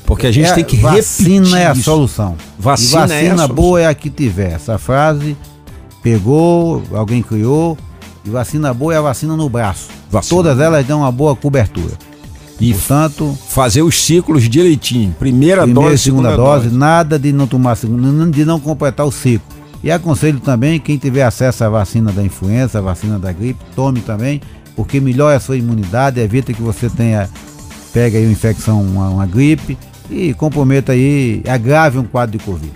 Porque a gente é, tem que Vacina é a solução. Vacina, e vacina é boa é a que tiver. Essa frase pegou, alguém criou. E vacina boa é a vacina no braço. Vacina. Todas elas dão uma boa cobertura. E Portanto, fazer os ciclos direitinho. Primeira, primeira dose, segunda, segunda dose, dose, nada de não tomar segunda, de não completar o ciclo. E aconselho também quem tiver acesso à vacina da influenza, à vacina da gripe, tome também, porque melhora a sua imunidade, evita que você tenha pega aí uma infecção, uma, uma gripe e comprometa aí, agrave um quadro de Covid.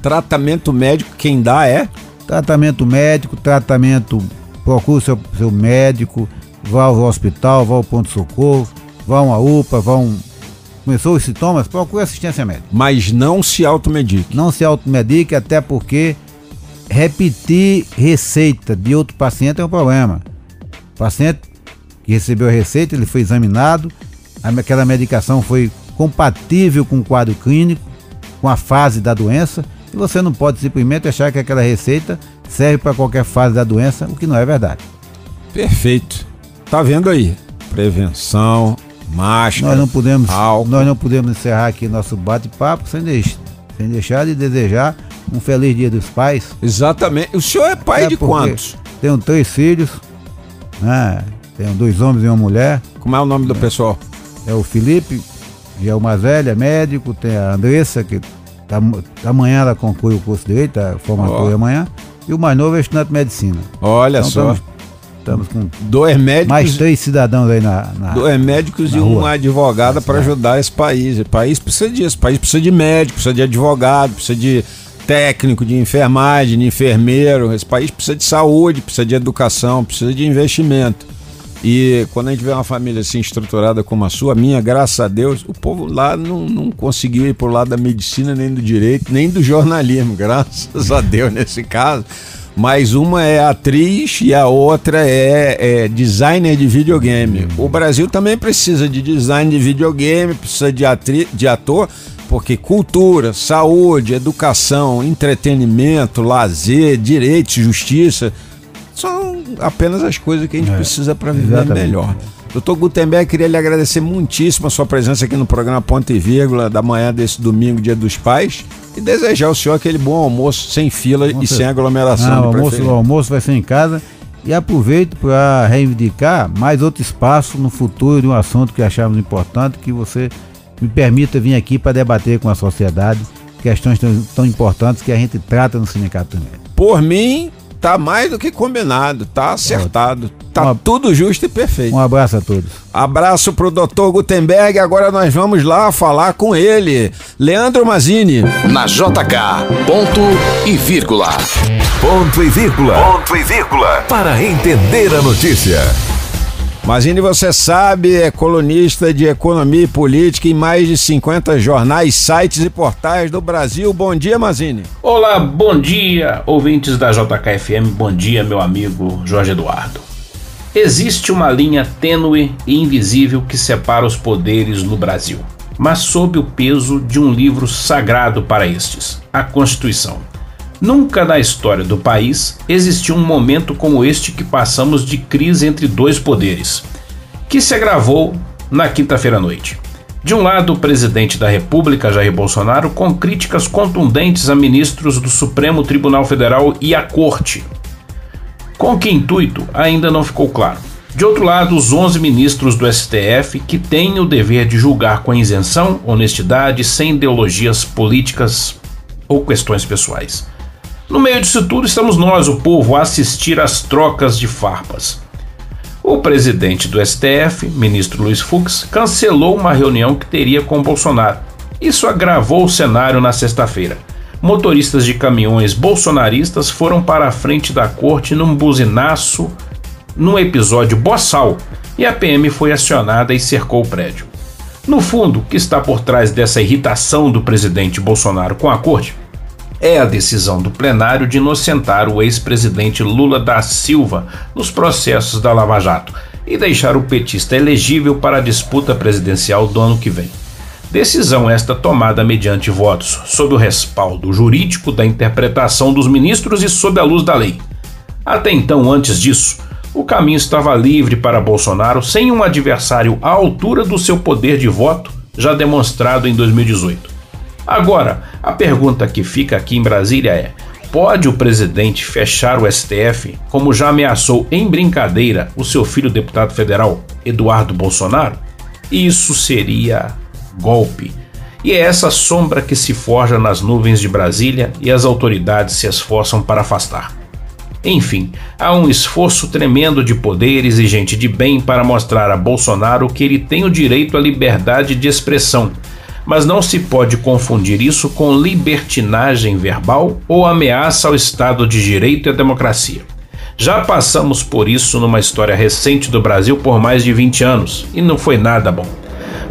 Tratamento médico, quem dá é? Tratamento médico, tratamento, procure seu, seu médico, vá ao hospital, vá ao ponto-socorro, vá a uma UPA, vá um. Começou os sintomas, procure assistência médica. Mas não se automedique. Não se automedique, até porque repetir receita de outro paciente é um problema. O paciente que recebeu a receita, ele foi examinado, aquela medicação foi compatível com o quadro clínico, com a fase da doença, e você não pode simplesmente achar que aquela receita serve para qualquer fase da doença, o que não é verdade. Perfeito. Tá vendo aí? Prevenção, máscara, nós não podemos, álcool. Nós não podemos encerrar aqui nosso bate-papo sem, sem deixar de desejar um feliz dia dos pais. Exatamente. O senhor é pai é de quantos? Tenho três filhos, né? Tenho dois homens e uma mulher. Como é o nome do é, pessoal? É o Felipe, que é o mais velho, é médico, tem a Andressa, que tá, amanhã ela conclui o curso de direito, a formatura oh. amanhã, e o mais novo é estudante de medicina. Olha então, só. Estamos, estamos, com dois médicos, mais três cidadãos aí na, na Dois médicos na e uma advogada para ajudar esse país. O país precisa disso, o país precisa de médico, precisa de advogado, precisa de técnico, de enfermagem, de enfermeiro. Esse país precisa de saúde, precisa de educação, precisa de investimento. E quando a gente vê uma família assim estruturada como a sua, minha, graças a Deus, o povo lá não, não conseguiu ir por lado da medicina, nem do direito, nem do jornalismo, graças a Deus nesse caso. Mas uma é atriz e a outra é, é designer de videogame. O Brasil também precisa de design de videogame, precisa de, atri de ator, porque cultura, saúde, educação, entretenimento, lazer, direito, justiça são apenas as coisas que a gente é, precisa para viver exatamente. melhor. Doutor Gutenberg, queria lhe agradecer muitíssimo a sua presença aqui no programa Ponto e Vírgula da manhã desse domingo, dia dos pais, e desejar ao senhor aquele bom almoço sem fila e sem aglomeração. Ah, o, almoço, o almoço vai ser em casa e aproveito para reivindicar mais outro espaço no futuro de um assunto que achamos importante, que você me permita vir aqui para debater com a sociedade questões tão, tão importantes que a gente trata no sindicato também. Por mim, Tá mais do que combinado, tá acertado. Tá um, tudo justo e perfeito. Um abraço a todos. Abraço pro Dr. Gutenberg. Agora nós vamos lá falar com ele. Leandro Mazini. Na JK, ponto e vírgula. Ponto e vírgula. Ponto e vírgula. Para entender a notícia. Mazini, você sabe, é colunista de economia e política em mais de 50 jornais, sites e portais do Brasil. Bom dia, Mazini. Olá, bom dia, ouvintes da JKFM. Bom dia, meu amigo Jorge Eduardo. Existe uma linha tênue e invisível que separa os poderes no Brasil, mas sob o peso de um livro sagrado para estes, a Constituição. Nunca na história do país existiu um momento como este que passamos de crise entre dois poderes, que se agravou na quinta-feira à noite. De um lado, o presidente da República, Jair Bolsonaro, com críticas contundentes a ministros do Supremo Tribunal Federal e à Corte. Com que intuito ainda não ficou claro. De outro lado, os 11 ministros do STF que têm o dever de julgar com isenção, honestidade, sem ideologias políticas ou questões pessoais. No meio disso tudo, estamos nós, o povo, a assistir às trocas de farpas. O presidente do STF, ministro Luiz Fux, cancelou uma reunião que teria com Bolsonaro. Isso agravou o cenário na sexta-feira. Motoristas de caminhões bolsonaristas foram para a frente da corte num buzinaço num episódio boçal e a PM foi acionada e cercou o prédio. No fundo, o que está por trás dessa irritação do presidente Bolsonaro com a corte é a decisão do plenário de inocentar o ex-presidente Lula da Silva nos processos da Lava Jato e deixar o petista elegível para a disputa presidencial do ano que vem. Decisão esta tomada mediante votos sob o respaldo jurídico da interpretação dos ministros e sob a luz da lei. Até então, antes disso, o caminho estava livre para Bolsonaro sem um adversário à altura do seu poder de voto, já demonstrado em 2018. Agora, a pergunta que fica aqui em Brasília é: pode o presidente fechar o STF, como já ameaçou em brincadeira o seu filho deputado federal, Eduardo Bolsonaro? Isso seria golpe. E é essa sombra que se forja nas nuvens de Brasília e as autoridades se esforçam para afastar. Enfim, há um esforço tremendo de poderes e gente de bem para mostrar a Bolsonaro que ele tem o direito à liberdade de expressão, mas não se pode confundir isso com libertinagem verbal ou ameaça ao Estado de Direito e à democracia. Já passamos por isso numa história recente do Brasil por mais de 20 anos e não foi nada bom.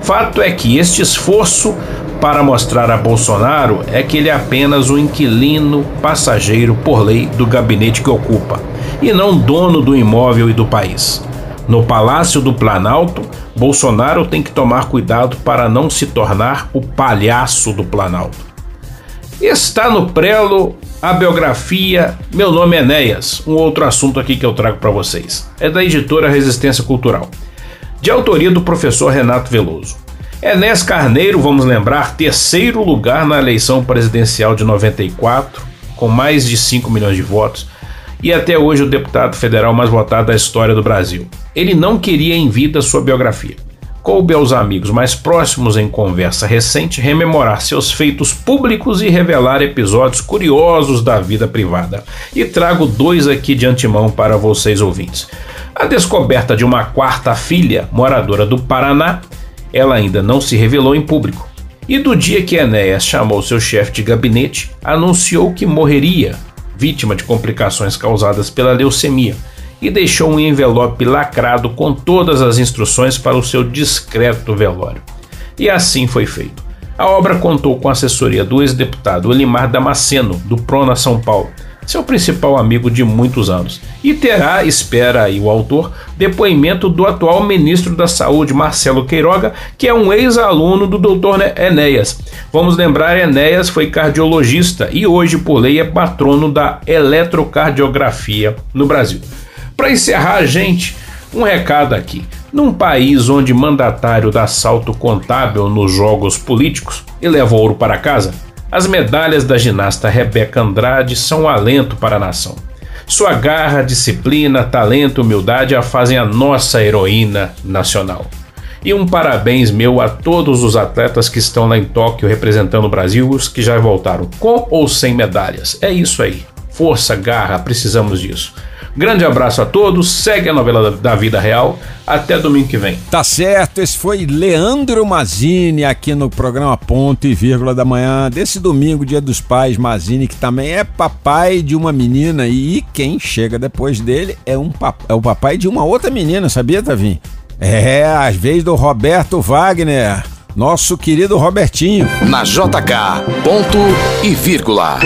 Fato é que este esforço para mostrar a Bolsonaro é que ele é apenas um inquilino passageiro por lei do gabinete que ocupa, e não dono do imóvel e do país. No Palácio do Planalto, Bolsonaro tem que tomar cuidado para não se tornar o palhaço do Planalto. Está no prelo a biografia Meu Nome é Enéas, um outro assunto aqui que eu trago para vocês. É da editora Resistência Cultural de autoria do professor Renato Veloso. Enéas Carneiro, vamos lembrar, terceiro lugar na eleição presidencial de 94, com mais de 5 milhões de votos, e até hoje o deputado federal mais votado da história do Brasil. Ele não queria em vida sua biografia. Coube aos amigos mais próximos em conversa recente rememorar seus feitos públicos e revelar episódios curiosos da vida privada. E trago dois aqui de antemão para vocês ouvintes. A descoberta de uma quarta filha, moradora do Paraná, ela ainda não se revelou em público. E do dia que Enéas chamou seu chefe de gabinete, anunciou que morreria, vítima de complicações causadas pela leucemia, e deixou um envelope lacrado com todas as instruções para o seu discreto velório. E assim foi feito. A obra contou com a assessoria do ex-deputado Elimar Damasceno, do Prona São Paulo, seu principal amigo de muitos anos. E terá, espera aí o autor, depoimento do atual ministro da Saúde, Marcelo Queiroga, que é um ex-aluno do Dr. Enéas. Vamos lembrar, Enéas foi cardiologista e hoje, por lei, é patrono da eletrocardiografia no Brasil. Para encerrar, gente, um recado aqui. Num país onde mandatário dá salto contábil nos jogos políticos e leva ouro para casa, as medalhas da ginasta Rebeca Andrade são um alento para a nação. Sua garra, disciplina, talento humildade a fazem a nossa heroína nacional. E um parabéns meu a todos os atletas que estão lá em Tóquio representando o Brasil, os que já voltaram com ou sem medalhas. É isso aí. Força, garra, precisamos disso. Grande abraço a todos, segue a novela da vida real. Até domingo que vem. Tá certo, esse foi Leandro Mazini aqui no programa Ponto e Vírgula da Manhã desse domingo, Dia dos Pais. Mazini, que também é papai de uma menina e quem chega depois dele é, um é o papai de uma outra menina, sabia, Tavim? É, às vezes do Roberto Wagner. Nosso querido Robertinho. Na JK, ponto e vírgula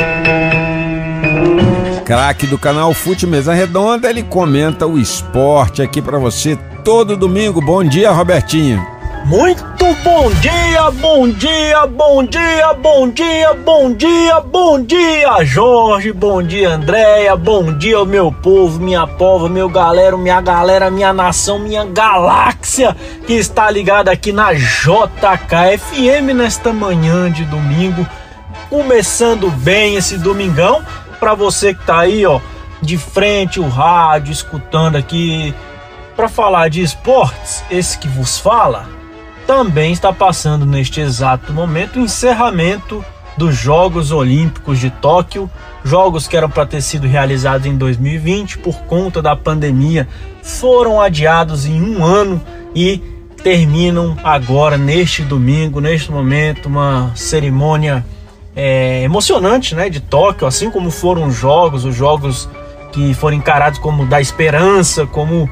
craque do canal Fute Mesa Redonda, ele comenta o esporte aqui para você todo domingo. Bom dia, Robertinho. Muito bom dia, bom dia, bom dia, bom dia, bom dia, bom dia, Jorge, bom dia, Andréia, bom dia, meu povo, minha povo, meu galera, minha galera, minha nação, minha galáxia que está ligada aqui na JKFM nesta manhã de domingo. Começando bem esse domingão para você que tá aí, ó, de frente o rádio, escutando aqui para falar de esportes, esse que vos fala também está passando neste exato momento o encerramento dos Jogos Olímpicos de Tóquio, jogos que eram para ter sido realizados em 2020 por conta da pandemia, foram adiados em um ano e terminam agora neste domingo, neste momento, uma cerimônia é, emocionante, né, de Tóquio, assim como foram os jogos, os jogos que foram encarados como da esperança, como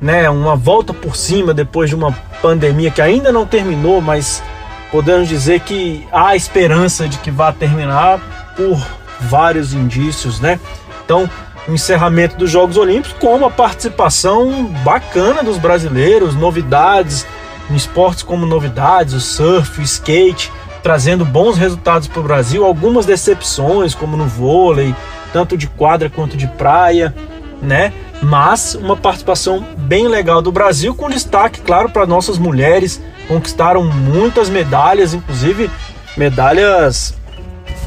né, uma volta por cima depois de uma pandemia que ainda não terminou, mas podemos dizer que há esperança de que vá terminar por vários indícios, né? Então, o encerramento dos Jogos Olímpicos com uma participação bacana dos brasileiros, novidades em esportes como novidades, o surf, o skate, trazendo bons resultados para o Brasil, algumas decepções, como no vôlei, tanto de quadra quanto de praia, né? Mas uma participação bem legal do Brasil, com destaque, claro, para nossas mulheres, conquistaram muitas medalhas, inclusive medalhas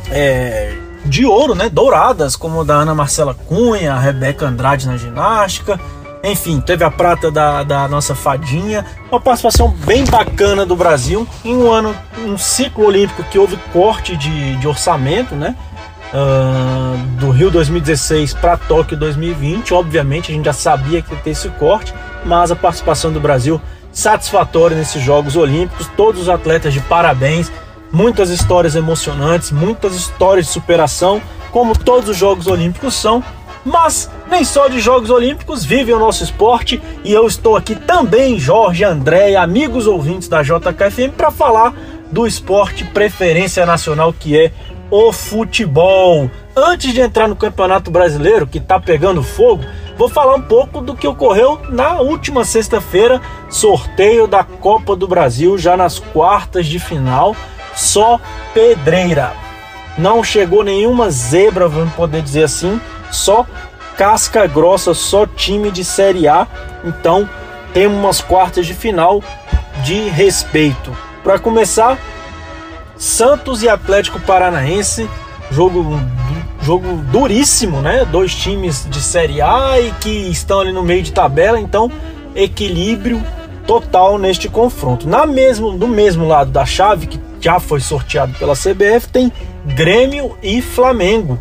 é, de ouro, né? Douradas, como da Ana Marcela Cunha, a Rebeca Andrade na ginástica. Enfim, teve a prata da, da nossa fadinha. Uma participação bem bacana do Brasil em um ano, um ciclo olímpico que houve corte de, de orçamento, né? Uh, do Rio 2016 para Tóquio 2020. Obviamente, a gente já sabia que ia ter esse corte, mas a participação do Brasil satisfatória nesses Jogos Olímpicos. Todos os atletas de parabéns. Muitas histórias emocionantes, muitas histórias de superação, como todos os Jogos Olímpicos são. Mas nem só de Jogos Olímpicos vive o nosso esporte e eu estou aqui também, Jorge, André, amigos ouvintes da JKFM, para falar do esporte preferência nacional que é o futebol. Antes de entrar no Campeonato Brasileiro, que está pegando fogo, vou falar um pouco do que ocorreu na última sexta-feira, sorteio da Copa do Brasil, já nas quartas de final, só pedreira. Não chegou nenhuma zebra, vamos poder dizer assim, só casca grossa, só time de Série A. Então, temos umas quartas de final de respeito. Para começar, Santos e Atlético Paranaense, jogo jogo duríssimo, né? Dois times de Série A e que estão ali no meio de tabela, então equilíbrio total neste confronto. Na mesmo do mesmo lado da chave que já foi sorteado pela CBF tem Grêmio e Flamengo.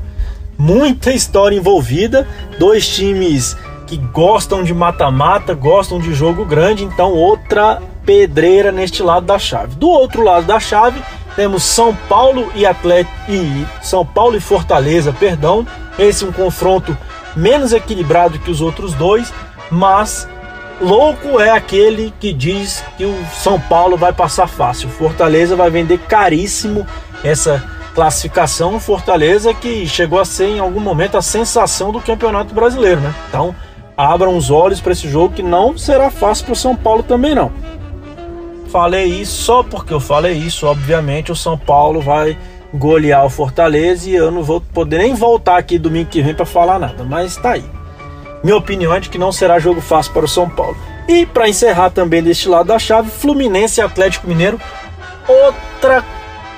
Muita história envolvida, dois times que gostam de mata-mata, gostam de jogo grande, então outra pedreira neste lado da chave. Do outro lado da chave, temos São Paulo e Atlético e São Paulo e Fortaleza, perdão. Esse é um confronto menos equilibrado que os outros dois, mas louco é aquele que diz que o São Paulo vai passar fácil. Fortaleza vai vender caríssimo essa classificação. Fortaleza que chegou a ser em algum momento a sensação do Campeonato Brasileiro, né? Então, abram os olhos para esse jogo que não será fácil para o São Paulo também não falei isso só porque eu falei isso. Obviamente, o São Paulo vai golear o Fortaleza e eu não vou poder nem voltar aqui domingo que vem para falar nada, mas tá aí. Minha opinião é de que não será jogo fácil para o São Paulo. E para encerrar também deste lado da chave, Fluminense e Atlético Mineiro, outra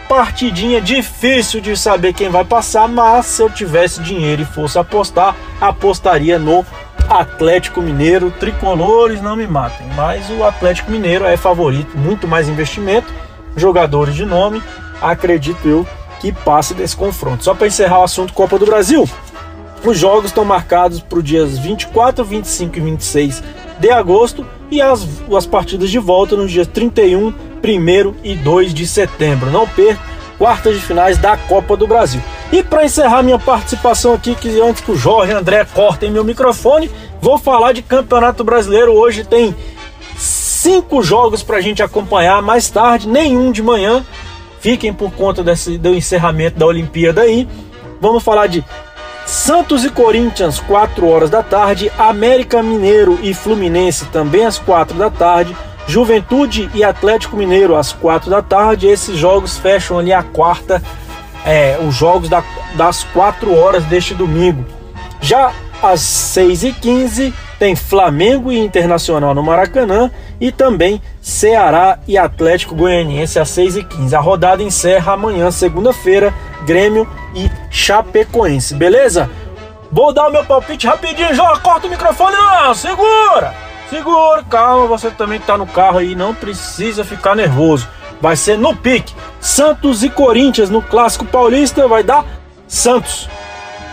partidinha. Difícil de saber quem vai passar, mas se eu tivesse dinheiro e fosse apostar, apostaria no Atlético Mineiro, tricolores não me matem, mas o Atlético Mineiro é favorito, muito mais investimento, jogadores de nome, acredito eu que passe desse confronto. Só para encerrar o assunto Copa do Brasil, os jogos estão marcados para os dias 24, 25 e 26 de agosto e as, as partidas de volta nos dias 31, 1 e 2 de setembro. Não perca quartas de finais da Copa do Brasil. E para encerrar minha participação aqui, que antes que o Jorge André cortem meu microfone, vou falar de Campeonato Brasileiro. Hoje tem cinco jogos para a gente acompanhar mais tarde, nenhum de manhã. Fiquem por conta desse, do encerramento da Olimpíada aí. Vamos falar de Santos e Corinthians, 4 horas da tarde. América Mineiro e Fluminense, também às 4 da tarde. Juventude e Atlético Mineiro às 4 da tarde. Esses jogos fecham ali a quarta, é, os jogos da, das 4 horas deste domingo. Já às 6 e 15 tem Flamengo e Internacional no Maracanã e também Ceará e Atlético Goianiense às 6 e 15 A rodada encerra amanhã, segunda-feira, Grêmio e Chapecoense, beleza? Vou dar o meu palpite rapidinho, já corta o microfone, não, segura! Segura, calma, você também que tá no carro aí, não precisa ficar nervoso. Vai ser no pique. Santos e Corinthians no Clássico Paulista vai dar Santos.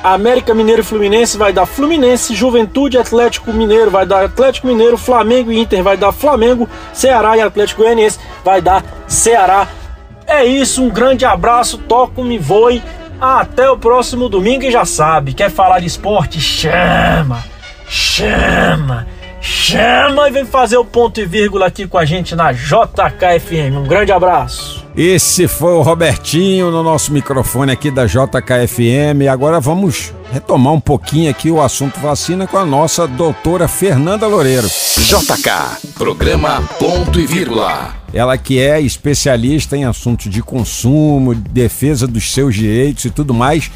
América Mineiro e Fluminense vai dar Fluminense, Juventude Atlético Mineiro vai dar Atlético Mineiro, Flamengo e Inter vai dar Flamengo, Ceará e Atlético Goianiense vai dar Ceará. É isso, um grande abraço, toco-me, voe. Até o próximo domingo e já sabe, quer falar de esporte? Chama! Chama! Chama e vem fazer o ponto e vírgula aqui com a gente na JKFM. Um grande abraço. Esse foi o Robertinho no nosso microfone aqui da JKFM. Agora vamos retomar um pouquinho aqui o assunto vacina com a nossa doutora Fernanda Loureiro. JK, programa Ponto e Vírgula. Ela que é especialista em assuntos de consumo, defesa dos seus direitos e tudo mais.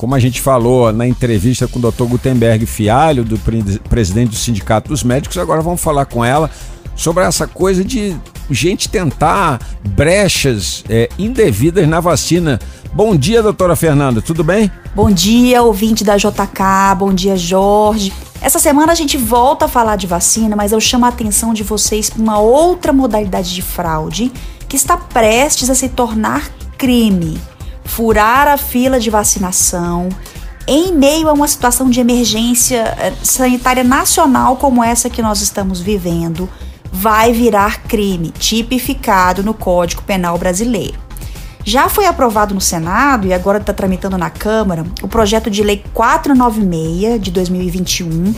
Como a gente falou na entrevista com o Dr. Gutenberg Fialho, do presidente do Sindicato dos Médicos, agora vamos falar com ela sobre essa coisa de gente tentar brechas é, indevidas na vacina. Bom dia, doutora Fernanda, tudo bem? Bom dia, ouvinte da JK, bom dia, Jorge. Essa semana a gente volta a falar de vacina, mas eu chamo a atenção de vocês para uma outra modalidade de fraude que está prestes a se tornar crime furar a fila de vacinação em meio a uma situação de emergência eh, sanitária nacional como essa que nós estamos vivendo, vai virar crime tipificado no Código Penal Brasileiro. Já foi aprovado no Senado e agora está tramitando na Câmara o projeto de lei 496 de 2021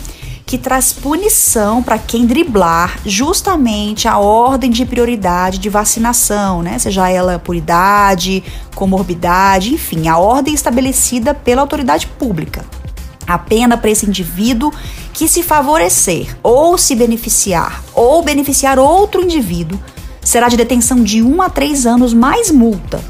que traz punição para quem driblar justamente a ordem de prioridade de vacinação, né? Seja ela por idade, comorbidade, enfim, a ordem estabelecida pela autoridade pública. A pena para esse indivíduo que se favorecer ou se beneficiar ou beneficiar outro indivíduo será de detenção de 1 a 3 anos mais multa.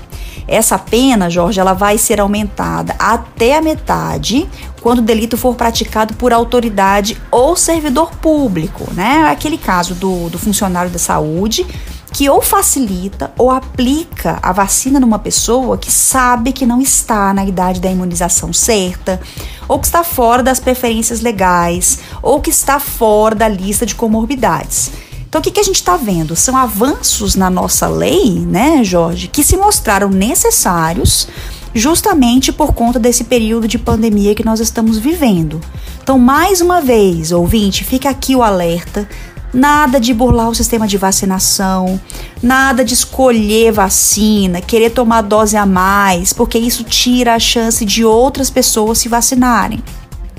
Essa pena, Jorge, ela vai ser aumentada até a metade quando o delito for praticado por autoridade ou servidor público, né? Aquele caso do, do funcionário da saúde que ou facilita ou aplica a vacina numa pessoa que sabe que não está na idade da imunização certa, ou que está fora das preferências legais, ou que está fora da lista de comorbidades. Então, o que, que a gente está vendo? São avanços na nossa lei, né, Jorge, que se mostraram necessários justamente por conta desse período de pandemia que nós estamos vivendo. Então, mais uma vez, ouvinte, fica aqui o alerta. Nada de burlar o sistema de vacinação, nada de escolher vacina, querer tomar dose a mais, porque isso tira a chance de outras pessoas se vacinarem.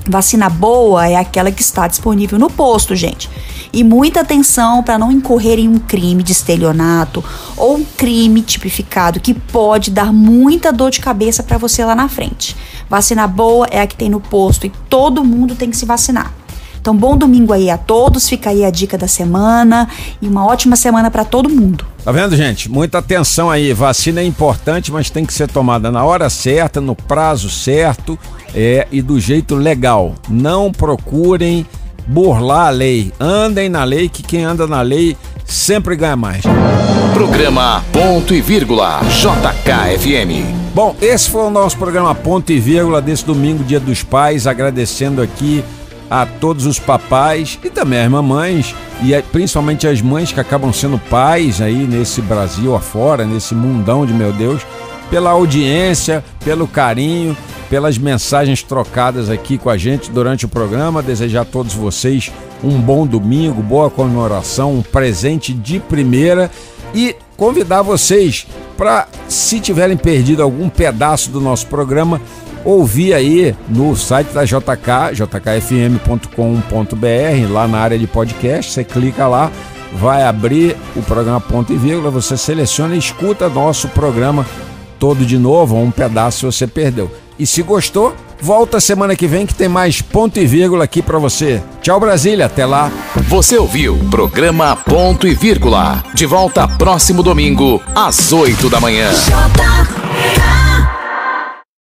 Vacina boa é aquela que está disponível no posto, gente. E muita atenção para não incorrer em um crime de estelionato ou um crime tipificado que pode dar muita dor de cabeça para você lá na frente. Vacina boa é a que tem no posto e todo mundo tem que se vacinar. Então, bom domingo aí a todos. Fica aí a dica da semana e uma ótima semana para todo mundo. Tá vendo, gente? Muita atenção aí. Vacina é importante, mas tem que ser tomada na hora certa, no prazo certo é, e do jeito legal. Não procurem burlar a lei. Andem na lei, que quem anda na lei sempre ganha mais. Programa Ponto e Vírgula JKFM. Bom, esse foi o nosso programa Ponto e Vírgula desse domingo, Dia dos Pais. Agradecendo aqui a todos os papais e também as mamães e principalmente as mães que acabam sendo pais aí nesse Brasil afora, nesse mundão de meu Deus, pela audiência, pelo carinho pelas mensagens trocadas aqui com a gente durante o programa. Desejar a todos vocês um bom domingo, boa comemoração, um presente de primeira e convidar vocês para, se tiverem perdido algum pedaço do nosso programa, ouvir aí no site da JK, jkfm.com.br, lá na área de podcast. Você clica lá, vai abrir o programa Ponto e Vírgula, você seleciona e escuta nosso programa todo de novo, ou um pedaço se você perdeu. E se gostou, volta semana que vem que tem mais ponto e vírgula aqui para você. Tchau Brasília, até lá. Você ouviu programa Ponto e Vírgula. De volta próximo domingo às 8 da manhã.